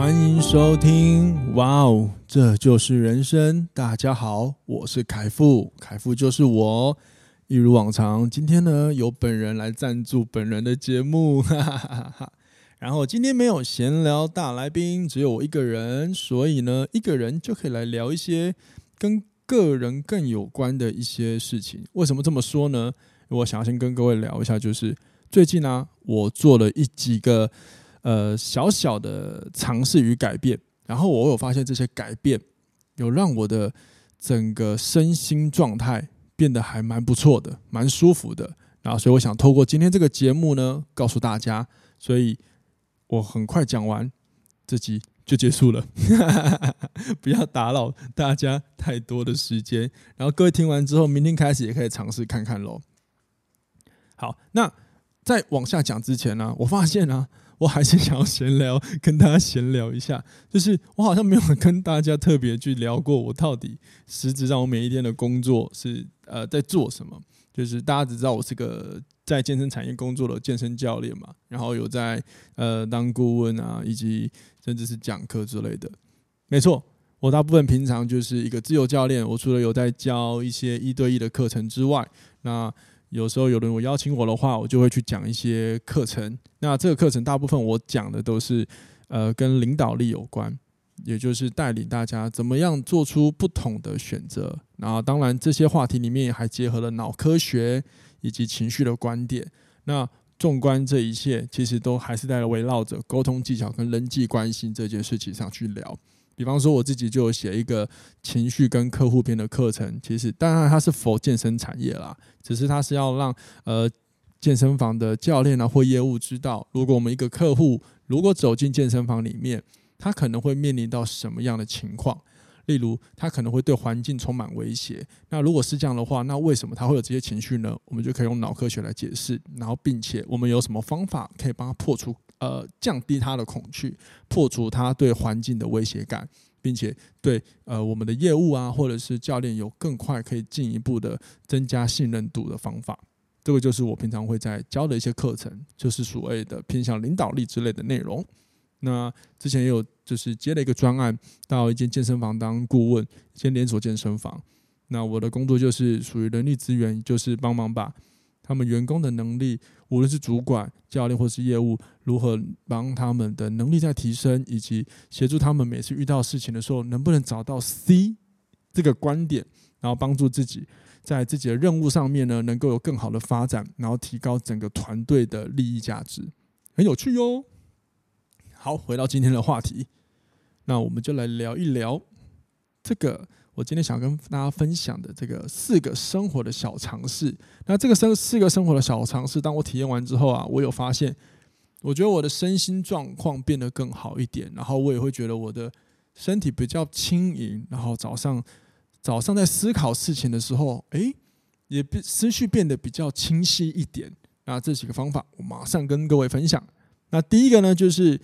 欢迎收听，哇哦，这就是人生。大家好，我是凯富，凯富就是我。一如往常，今天呢，由本人来赞助本人的节目，哈哈哈哈。然后今天没有闲聊大来宾，只有我一个人，所以呢，一个人就可以来聊一些跟个人更有关的一些事情。为什么这么说呢？我想要先跟各位聊一下，就是最近呢、我做了一几个。呃，小小的尝试与改变，然后我有发现这些改变有让我的整个身心状态变得还蛮不错的，蛮舒服的。然后，所以我想透过今天这个节目呢，告诉大家，所以我很快讲完这集就结束了，不要打扰大家太多的时间。然后各位听完之后，明天开始也可以尝试看看喽。好，那在往下讲之前呢，我发现呢。我还是想要闲聊，跟大家闲聊一下。就是我好像没有跟大家特别去聊过，我到底实质上我每一天的工作是呃在做什么。就是大家只知道我是个在健身产业工作的健身教练嘛，然后有在呃当顾问啊，以及甚至是讲课之类的。没错，我大部分平常就是一个自由教练。我除了有在教一些一对一的课程之外，那有时候有人我邀请我的话，我就会去讲一些课程。那这个课程大部分我讲的都是，呃，跟领导力有关，也就是带领大家怎么样做出不同的选择。然后当然这些话题里面还结合了脑科学以及情绪的观点。那纵观这一切，其实都还是在围绕着沟通技巧跟人际关系这件事情上去聊。比方说，我自己就有写一个情绪跟客户篇的课程。其实，当然它是否健身产业啦，只是它是要让呃健身房的教练啊或业务知道，如果我们一个客户如果走进健身房里面，他可能会面临到什么样的情况。例如，他可能会对环境充满威胁。那如果是这样的话，那为什么他会有这些情绪呢？我们就可以用脑科学来解释，然后并且我们有什么方法可以帮他破除。呃，降低他的恐惧，破除他对环境的威胁感，并且对呃我们的业务啊，或者是教练有更快可以进一步的增加信任度的方法。这个就是我平常会在教的一些课程，就是所谓的偏向领导力之类的内容。那之前也有就是接了一个专案，到一间健身房当顾问，一间连锁健身房。那我的工作就是属于人力资源，就是帮忙把。他们员工的能力，无论是主管、教练或是业务，如何帮他们的能力在提升，以及协助他们每次遇到事情的时候，能不能找到 C 这个观点，然后帮助自己在自己的任务上面呢，能够有更好的发展，然后提高整个团队的利益价值，很有趣哟。好，回到今天的话题，那我们就来聊一聊这个。我今天想跟大家分享的这个四个生活的小常识，那这个生四个生活的小常识，当我体验完之后啊，我有发现，我觉得我的身心状况变得更好一点，然后我也会觉得我的身体比较轻盈，然后早上早上在思考事情的时候，诶，也思绪变得比较清晰一点。那这几个方法，我马上跟各位分享。那第一个呢，就是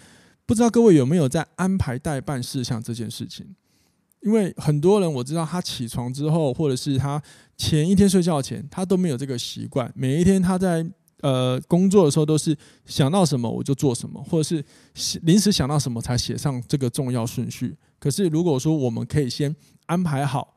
不知道各位有没有在安排待办事项这件事情。因为很多人我知道，他起床之后，或者是他前一天睡觉前，他都没有这个习惯。每一天他在呃工作的时候，都是想到什么我就做什么，或者是临时想到什么才写上这个重要顺序。可是如果说我们可以先安排好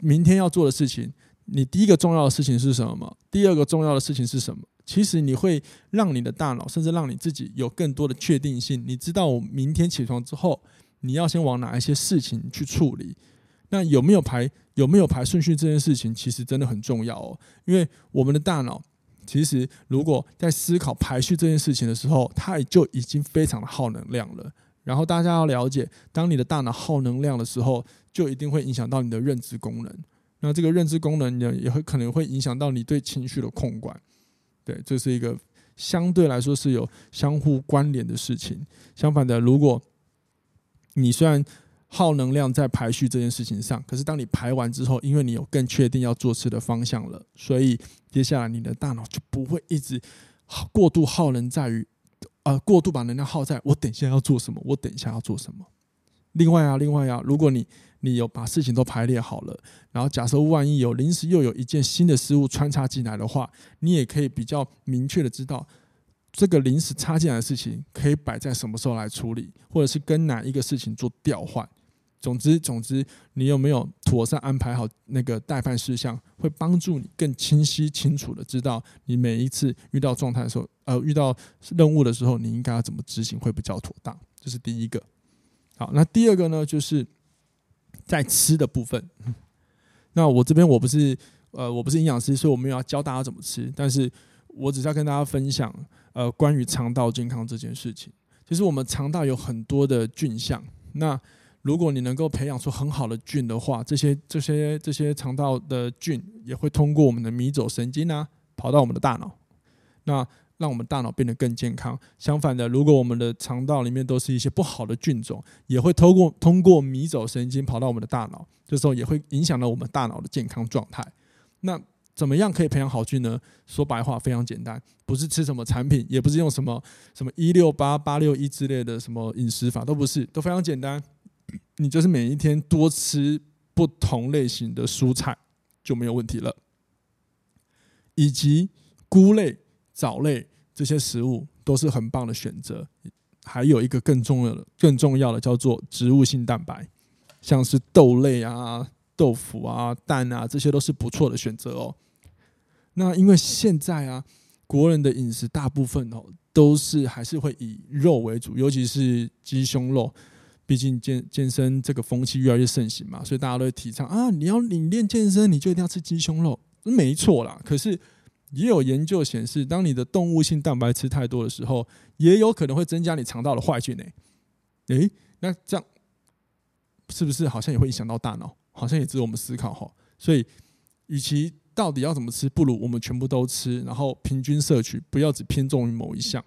明天要做的事情，你第一个重要的事情是什么？第二个重要的事情是什么？其实你会让你的大脑，甚至让你自己有更多的确定性。你知道我明天起床之后。你要先往哪一些事情去处理？那有没有排有没有排顺序这件事情，其实真的很重要哦。因为我们的大脑，其实如果在思考排序这件事情的时候，它也就已经非常的耗能量了。然后大家要了解，当你的大脑耗能量的时候，就一定会影响到你的认知功能。那这个认知功能呢，也会可能会影响到你对情绪的控管。对，这是一个相对来说是有相互关联的事情。相反的，如果你虽然耗能量在排序这件事情上。可是当你排完之后，因为你有更确定要做事的方向了，所以接下来你的大脑就不会一直过度耗能在于，呃，过度把能量耗在我等一下要做什么，我等一下要做什么。另外啊，另外啊，如果你你有把事情都排列好了，然后假设万一有临时又有一件新的事物穿插进来的话，你也可以比较明确的知道这个临时插进来的事情可以摆在什么时候来处理，或者是跟哪一个事情做调换。总之，总之，你有没有妥善安排好那个待办事项，会帮助你更清晰清楚的知道你每一次遇到状态的时候，呃，遇到任务的时候，你应该要怎么执行会比较妥当。这是第一个。好，那第二个呢，就是在吃的部分。那我这边我不是呃，我不是营养师，所以我没有要教大家怎么吃，但是我只是要跟大家分享呃，关于肠道健康这件事情。其实我们肠道有很多的菌相，那如果你能够培养出很好的菌的话，这些这些这些肠道的菌也会通过我们的迷走神经啊，跑到我们的大脑。那让我们大脑变得更健康。相反的，如果我们的肠道里面都是一些不好的菌种，也会通过通过迷走神经跑到我们的大脑，这时候也会影响到我们大脑的健康状态。那怎么样可以培养好菌呢？说白话非常简单，不是吃什么产品，也不是用什么什么一六八八六一之类的什么饮食法，都不是，都非常简单。你就是每一天多吃不同类型的蔬菜就没有问题了，以及菇类。藻类这些食物都是很棒的选择，还有一个更重要的、更重要的叫做植物性蛋白，像是豆类啊、豆腐啊、蛋啊，这些都是不错的选择哦。那因为现在啊，国人的饮食大部分哦都是还是会以肉为主，尤其是鸡胸肉，毕竟健健身这个风气越来越盛行嘛，所以大家都会提倡啊，你要你练健身，你就一定要吃鸡胸肉，没错啦。可是。也有研究显示，当你的动物性蛋白吃太多的时候，也有可能会增加你肠道的坏菌诶。诶，那这样是不是好像也会影响到大脑？好像也值得我们思考哈。所以，与其到底要怎么吃，不如我们全部都吃，然后平均摄取，不要只偏重于某一项，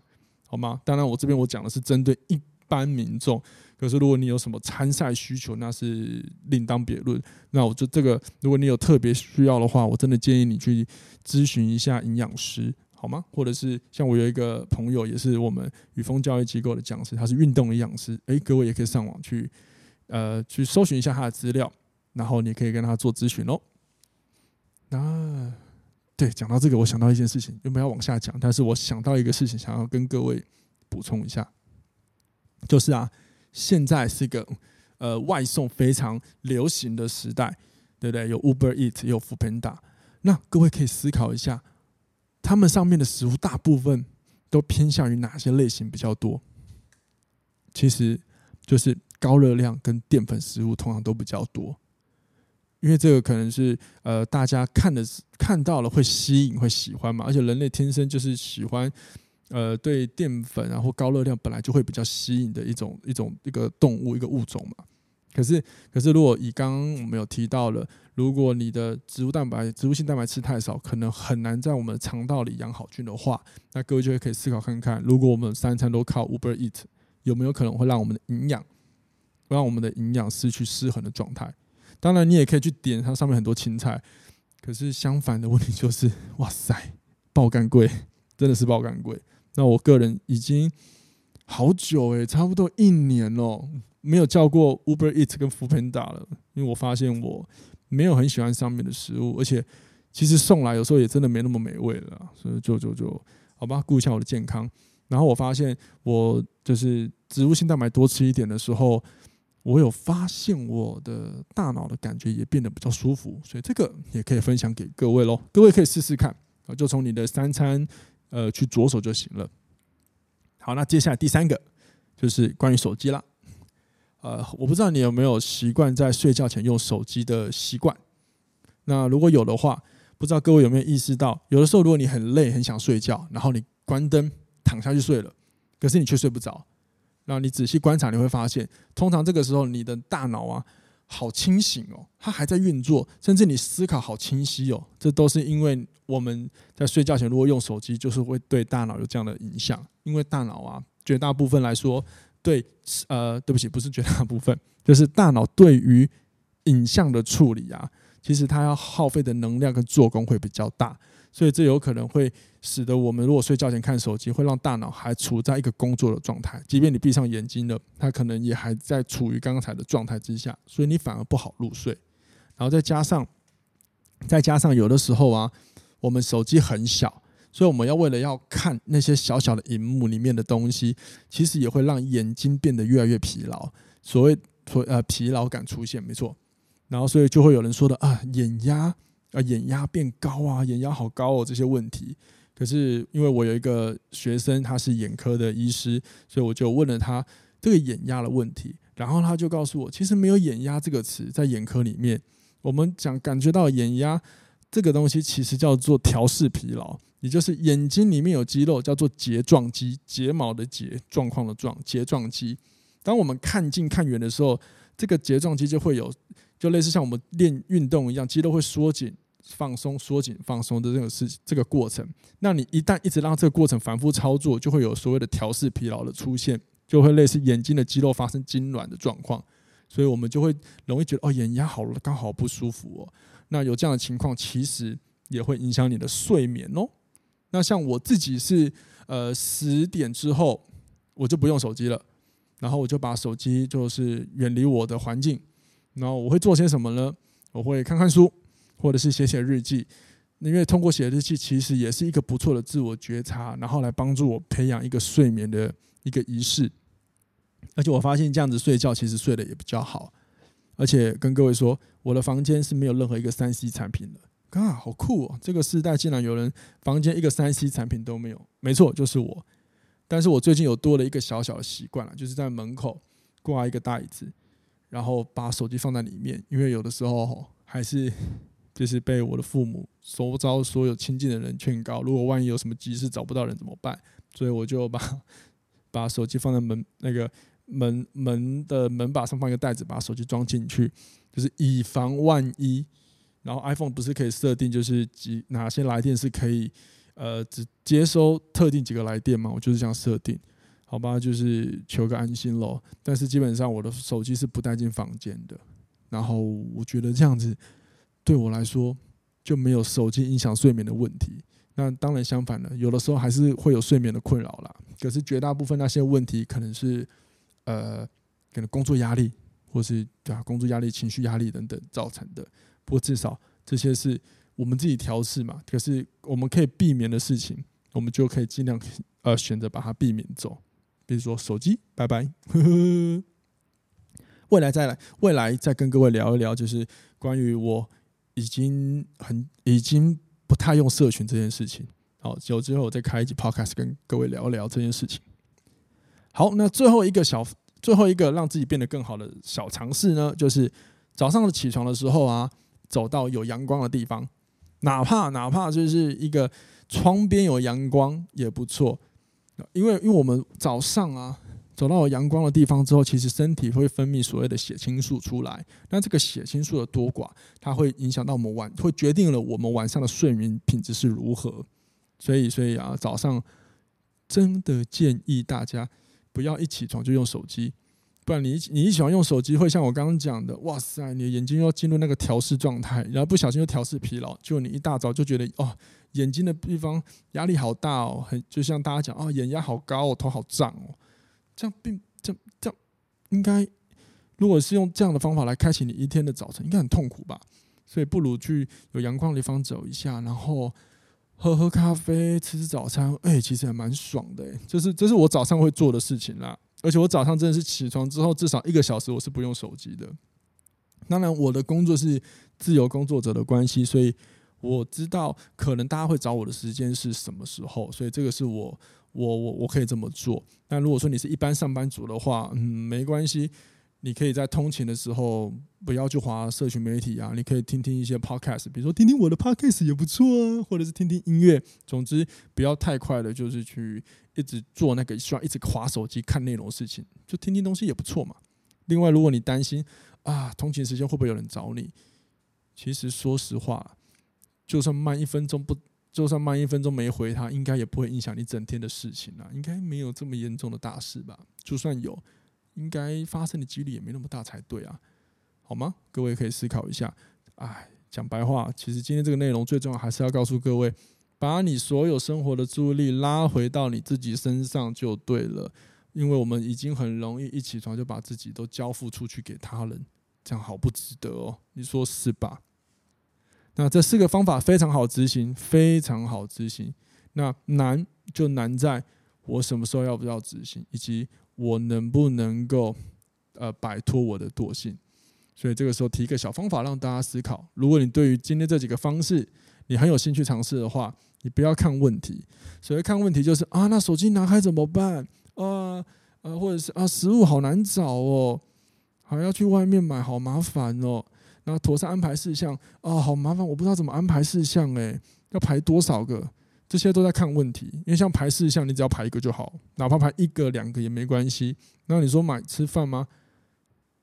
好吗？当然，我这边我讲的是针对一般民众。可是，如果你有什么参赛需求，那是另当别论。那我就这个，如果你有特别需要的话，我真的建议你去咨询一下营养师，好吗？或者是像我有一个朋友，也是我们宇峰教育机构的讲师，他是运动营养师。诶，各位也可以上网去，呃，去搜寻一下他的资料，然后你可以跟他做咨询哦。那对，讲到这个，我想到一件事情，有没有要往下讲？但是我想到一个事情，想要跟各位补充一下，就是啊。现在是一个呃外送非常流行的时代，对不对？有 Uber Eat，有 Foodpanda。那各位可以思考一下，他们上面的食物大部分都偏向于哪些类型比较多？其实就是高热量跟淀粉食物通常都比较多，因为这个可能是呃大家看的是看到了会吸引会喜欢嘛，而且人类天生就是喜欢。呃，对淀粉然后高热量本来就会比较吸引的一种一种一个动物一个物种嘛。可是可是如果以刚刚我们有提到了，如果你的植物蛋白植物性蛋白吃太少，可能很难在我们的肠道里养好菌的话，那各位就会可以思考看看，如果我们三餐都靠 Uber Eat，有没有可能会让我们的营养让我们的营养失去失衡的状态？当然，你也可以去点它上面很多青菜，可是相反的问题就是，哇塞，爆干贵，真的是爆干贵。那我个人已经好久诶，差不多一年了，没有叫过 Uber Eat 跟 f o o p a n d a 了，因为我发现我没有很喜欢上面的食物，而且其实送来有时候也真的没那么美味了，所以就就就好吧，顾一下我的健康。然后我发现我就是植物性蛋白多吃一点的时候，我有发现我的大脑的感觉也变得比较舒服，所以这个也可以分享给各位喽，各位可以试试看，就从你的三餐。呃，去着手就行了。好，那接下来第三个就是关于手机啦。呃，我不知道你有没有习惯在睡觉前用手机的习惯。那如果有的话，不知道各位有没有意识到，有的时候如果你很累、很想睡觉，然后你关灯躺下去睡了，可是你却睡不着。然后你仔细观察，你会发现，通常这个时候你的大脑啊。好清醒哦，它还在运作，甚至你思考好清晰哦，这都是因为我们在睡觉前如果用手机，就是会对大脑有这样的影响。因为大脑啊，绝大部分来说，对，呃，对不起，不是绝大部分，就是大脑对于影像的处理啊，其实它要耗费的能量跟做工会比较大，所以这有可能会使得我们如果睡觉前看手机，会让大脑还处在一个工作的状态，即便你闭上眼睛了，它可能也还在处于刚才的状态之下，所以你反而不好入睡。然后再加上，再加上有的时候啊，我们手机很小。所以我们要为了要看那些小小的荧幕里面的东西，其实也会让眼睛变得越来越疲劳。所谓所呃疲劳感出现，没错。然后所以就会有人说的啊，眼压啊眼压变高啊，眼压好高哦这些问题。可是因为我有一个学生他是眼科的医师，所以我就问了他这个眼压的问题，然后他就告诉我，其实没有眼压这个词在眼科里面。我们讲感觉到眼压这个东西，其实叫做调适疲劳。也就是眼睛里面有肌肉，叫做睫状肌，睫毛的睫，状况的状，睫状肌。当我们看近看远的时候，这个睫状肌就会有，就类似像我们练运动一样，肌肉会缩紧、放松、缩紧、放松的这个事，这个过程。那你一旦一直让这个过程反复操作，就会有所谓的调试疲劳的出现，就会类似眼睛的肌肉发生痉挛的状况。所以我们就会容易觉得哦，眼压好了，刚好不舒服哦。那有这样的情况，其实也会影响你的睡眠哦。那像我自己是，呃，十点之后我就不用手机了，然后我就把手机就是远离我的环境，然后我会做些什么呢？我会看看书，或者是写写日记，因为通过写日记其实也是一个不错的自我觉察，然后来帮助我培养一个睡眠的一个仪式，而且我发现这样子睡觉其实睡得也比较好，而且跟各位说，我的房间是没有任何一个三 C 产品的。啊，好酷哦！这个时代竟然有人房间一个三 C 产品都没有，没错，就是我。但是我最近有多了一个小小的习惯了，就是在门口挂一个大椅子，然后把手机放在里面，因为有的时候还是 就是被我的父母、周遭所有亲近的人劝告，如果万一有什么急事找不到人怎么办？所以我就把 把手机放在门那个门门的门把上放一个袋子，把手机装进去，就是以防万一。然后 iPhone 不是可以设定，就是几哪些来电是可以，呃，只接收特定几个来电吗？我就是这样设定，好吧，就是求个安心喽。但是基本上我的手机是不带进房间的。然后我觉得这样子对我来说就没有手机影响睡眠的问题。那当然相反的，有的时候还是会有睡眠的困扰啦。可是绝大部分那些问题可能是，呃，可能工作压力，或是对啊，工作压力、情绪压力等等造成的。不过至少这些是我们自己调试嘛，可是我们可以避免的事情，我们就可以尽量 呃选择把它避免走。比如说手机，拜拜。呵呵。未来再来，未来再跟各位聊一聊，就是关于我已经很已经不太用社群这件事情。好，有之后我再开一集 podcast 跟各位聊一聊这件事情。好，那最后一个小最后一个让自己变得更好的小尝试呢，就是早上起床的时候啊。走到有阳光的地方，哪怕哪怕就是一个窗边有阳光也不错，因为因为我们早上啊走到阳光的地方之后，其实身体会分泌所谓的血清素出来，那这个血清素的多寡，它会影响到我们晚，会决定了我们晚上的睡眠品质是如何，所以所以啊，早上真的建议大家不要一起床就用手机。不然你你一喜欢用手机，会像我刚刚讲的，哇塞，你的眼睛要进入那个调试状态，然后不小心又调试疲劳，就你一大早就觉得哦，眼睛的地方压力好大哦，很就像大家讲哦，眼压好高哦，头好胀哦，这样并这这样应该，如果是用这样的方法来开启你一天的早晨，应该很痛苦吧？所以不如去有阳光的地方走一下，然后喝喝咖啡，吃吃早餐，哎，其实还蛮爽的，就是这是我早上会做的事情啦。而且我早上真的是起床之后至少一个小时我是不用手机的。当然，我的工作是自由工作者的关系，所以我知道可能大家会找我的时间是什么时候，所以这个是我我我我可以这么做。但如果说你是一般上班族的话，嗯，没关系。你可以在通勤的时候不要去划社群媒体啊，你可以听听一些 podcast，比如说听听我的 podcast 也不错啊，或者是听听音乐。总之不要太快的，就是去一直做那个需要一直划手机看内容的事情，就听听东西也不错嘛。另外，如果你担心啊通勤时间会不会有人找你，其实说实话，就算慢一分钟不，就算慢一分钟没回他，应该也不会影响你整天的事情啊，应该没有这么严重的大事吧。就算有，应该发生的几率也没那么大才对啊，好吗？各位可以思考一下。哎，讲白话，其实今天这个内容最重要还是要告诉各位，把你所有生活的注意力拉回到你自己身上就对了，因为我们已经很容易一起床就把自己都交付出去给他人，这样好不值得哦，你说是吧？那这四个方法非常好执行，非常好执行。那难就难在我什么时候要不要执行，以及我能不能够呃摆脱我的惰性。所以这个时候提一个小方法让大家思考：如果你对于今天这几个方式你很有兴趣尝试的话，你不要看问题。所谓看问题就是啊，那手机拿开怎么办？啊啊，或者是啊，食物好难找哦，还要去外面买，好麻烦哦。然后妥善安排事项啊、好麻烦，我不知道怎么安排事项诶，要排多少个？这些都在看问题。因为像排事项，你只要排一个就好，哪怕排一个两个也没关系。那你说买吃饭吗？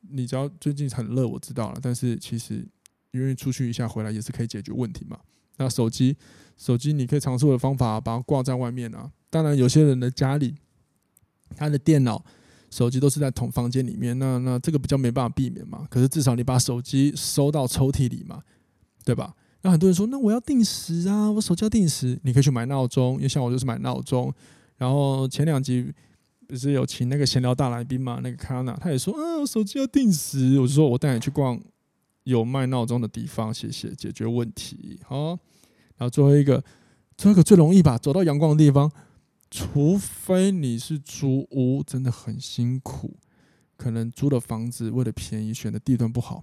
你只要最近很热，我知道了。但是其实因为出去一下回来也是可以解决问题嘛。那手机，手机你可以尝试我的方法，把它挂在外面啊。当然有些人的家里，他的电脑。手机都是在同房间里面，那那这个比较没办法避免嘛。可是至少你把手机收到抽屉里嘛，对吧？那很多人说，那我要定时啊，我手机要定时，你可以去买闹钟，因为像我就是买闹钟。然后前两集不是有请那个闲聊大来宾嘛，那个卡娜他也说，啊，我手机要定时。我就说我带你去逛有卖闹钟的地方，谢谢，解决问题。好，然后最后一个，最后一个最容易吧，走到阳光的地方。除非你是租屋，真的很辛苦，可能租的房子为了便宜选的地段不好，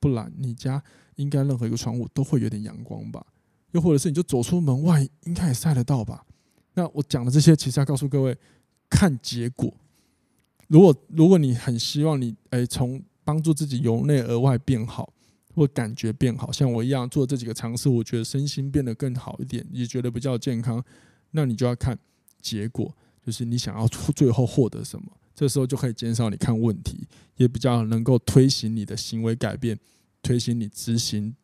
不然你家应该任何一个窗户都会有点阳光吧？又或者是你就走出门外，应该也晒得到吧？那我讲的这些，其实要告诉各位，看结果。如果如果你很希望你诶从帮助自己由内而外变好，或感觉变好，像我一样做这几个尝试，我觉得身心变得更好一点，也觉得比较健康。那你就要看结果，就是你想要最后获得什么，这时候就可以减少你看问题，也比较能够推行你的行为改变，推行你执行，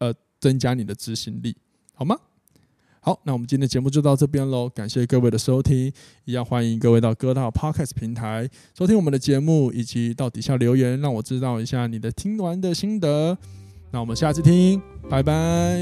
呃，增加你的执行力，好吗？好，那我们今天节目就到这边喽，感谢各位的收听，一样欢迎各位到各大 Podcast 平台收听我们的节目，以及到底下留言，让我知道一下你的听完的心得。那我们下次听，拜拜。